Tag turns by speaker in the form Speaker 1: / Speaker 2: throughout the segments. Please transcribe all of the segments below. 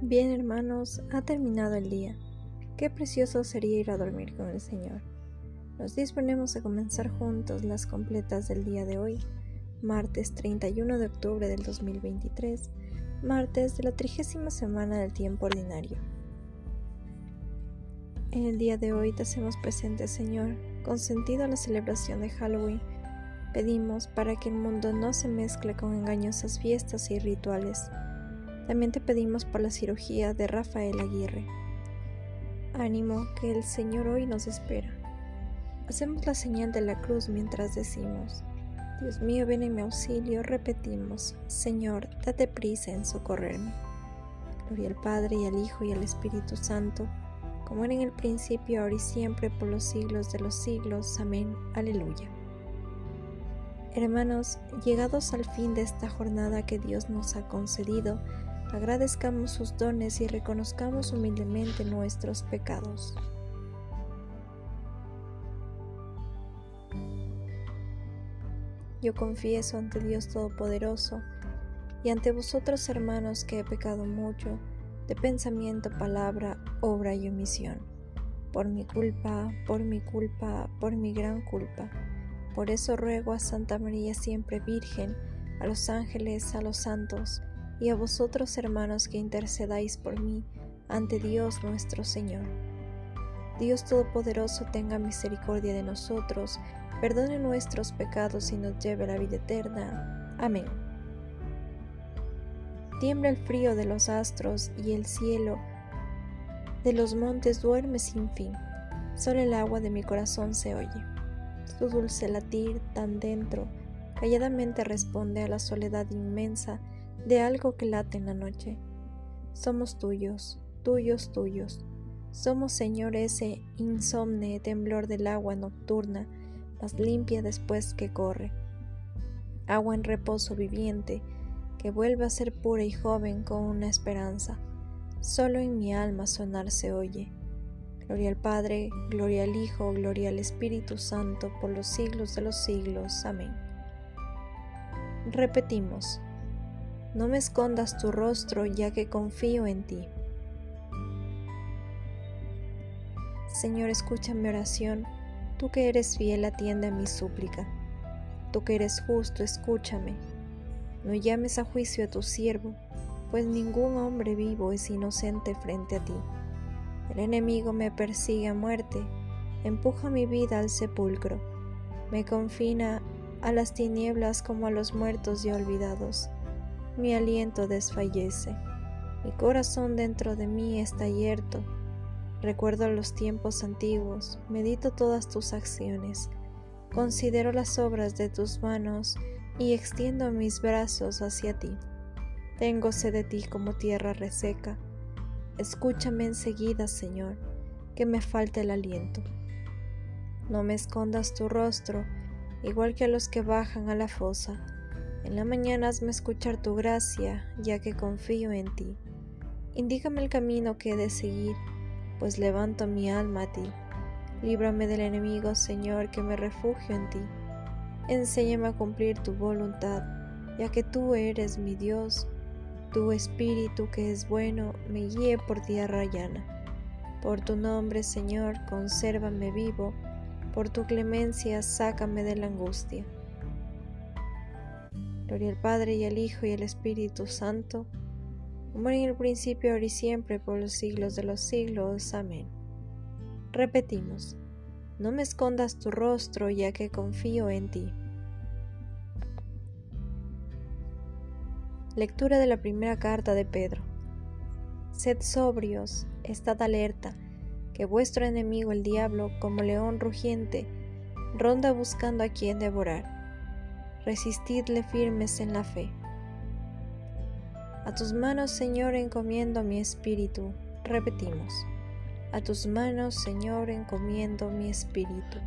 Speaker 1: Bien hermanos, ha terminado el día. Qué precioso sería ir a dormir con el Señor. Nos disponemos a comenzar juntos las completas del día de hoy, martes 31 de octubre del 2023, martes de la trigésima semana del tiempo ordinario. En el día de hoy te hacemos presente, Señor, con sentido a la celebración de Halloween. Pedimos para que el mundo no se mezcle con engañosas fiestas y rituales también te pedimos por la cirugía de Rafael Aguirre. Ánimo que el Señor hoy nos espera. Hacemos la señal de la cruz mientras decimos, Dios mío, ven en mi auxilio. Repetimos, Señor, date prisa en socorrerme. Gloria al Padre y al Hijo y al Espíritu Santo, como era en el principio, ahora y siempre, por los siglos de los siglos. Amén. Aleluya. Hermanos, llegados al fin de esta jornada que Dios nos ha concedido, agradezcamos sus dones y reconozcamos humildemente nuestros pecados. Yo confieso ante Dios Todopoderoso y ante vosotros hermanos que he pecado mucho de pensamiento, palabra, obra y omisión, por mi culpa, por mi culpa, por mi gran culpa. Por eso ruego a Santa María siempre Virgen, a los ángeles, a los santos, y a vosotros hermanos que intercedáis por mí ante Dios nuestro Señor. Dios Todopoderoso tenga misericordia de nosotros, perdone nuestros pecados y nos lleve a la vida eterna. Amén. Tiembla el frío de los astros y el cielo de los montes duerme sin fin. Solo el agua de mi corazón se oye. Su dulce latir tan dentro calladamente responde a la soledad inmensa de algo que late en la noche. Somos tuyos, tuyos, tuyos. Somos, Señor, ese insomne temblor del agua nocturna, más limpia después que corre. Agua en reposo viviente, que vuelve a ser pura y joven con una esperanza. Solo en mi alma sonar se oye. Gloria al Padre, gloria al Hijo, gloria al Espíritu Santo, por los siglos de los siglos. Amén. Repetimos. No me escondas tu rostro ya que confío en ti. Señor, escucha mi oración. Tú que eres fiel, atiende a mi súplica. Tú que eres justo, escúchame. No llames a juicio a tu siervo, pues ningún hombre vivo es inocente frente a ti. El enemigo me persigue a muerte, empuja mi vida al sepulcro, me confina a las tinieblas como a los muertos y olvidados mi aliento desfallece, mi corazón dentro de mí está yerto. Recuerdo los tiempos antiguos, medito todas tus acciones, considero las obras de tus manos y extiendo mis brazos hacia ti. Tengo sed de ti como tierra reseca. Escúchame enseguida, Señor, que me falta el aliento. No me escondas tu rostro, igual que a los que bajan a la fosa en la mañana hazme escuchar tu gracia, ya que confío en ti. Indícame el camino que he de seguir, pues levanto mi alma a ti. Líbrame del enemigo, Señor, que me refugio en ti. Enséñame a cumplir tu voluntad, ya que tú eres mi Dios. Tu espíritu que es bueno me guíe por tierra llana. Por tu nombre, Señor, consérvame vivo. Por tu clemencia, sácame de la angustia. Gloria al Padre y al Hijo y al Espíritu Santo, como en el principio, ahora y siempre, por los siglos de los siglos. Amén. Repetimos, no me escondas tu rostro, ya que confío en ti. Lectura de la primera carta de Pedro. Sed sobrios, estad alerta, que vuestro enemigo el diablo, como león rugiente, ronda buscando a quien devorar resistidle firmes en la fe. A tus manos, Señor, encomiendo mi espíritu. Repetimos. A tus manos, Señor, encomiendo mi espíritu.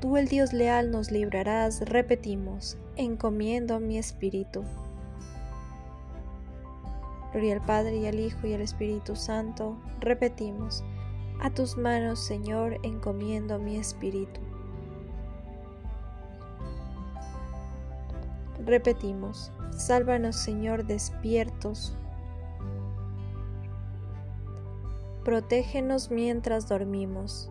Speaker 1: Tú, el Dios leal, nos librarás. Repetimos. Encomiendo mi espíritu. Gloria al Padre y al Hijo y al Espíritu Santo. Repetimos. A tus manos, Señor, encomiendo mi espíritu. Repetimos, sálvanos Señor despiertos. Protégenos mientras dormimos,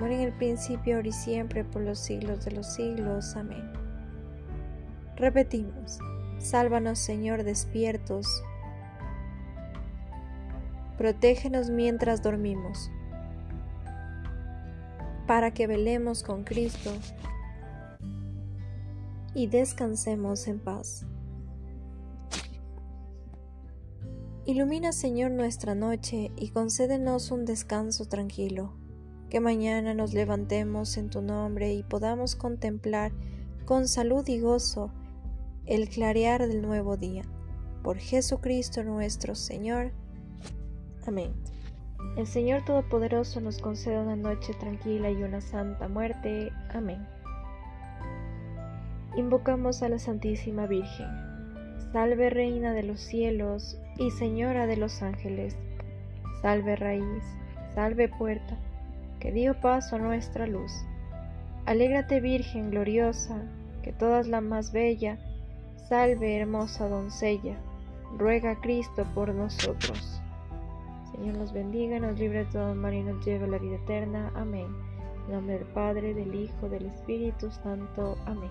Speaker 1: como en el principio, ahora y siempre, por los siglos de los siglos. Amén. Repetimos, sálvanos Señor despiertos, protégenos mientras dormimos, para que velemos con Cristo y descansemos en paz. Ilumina Señor nuestra noche y concédenos un descanso tranquilo, que mañana nos levantemos en tu nombre y podamos contemplar con salud y gozo el clarear del nuevo día. Por Jesucristo nuestro Señor. Amén. El Señor Todopoderoso nos conceda una noche tranquila y una santa muerte. Amén. Invocamos a la Santísima Virgen. Salve Reina de los cielos y Señora de los ángeles. Salve raíz, salve puerta, que dio paso a nuestra luz. Alégrate Virgen gloriosa, que todas la más bella, salve hermosa doncella, ruega a Cristo por nosotros. Señor nos bendiga, nos libre de todo mal y nos lleve a la vida eterna. Amén. En nombre del Padre, del Hijo, del Espíritu Santo. Amén.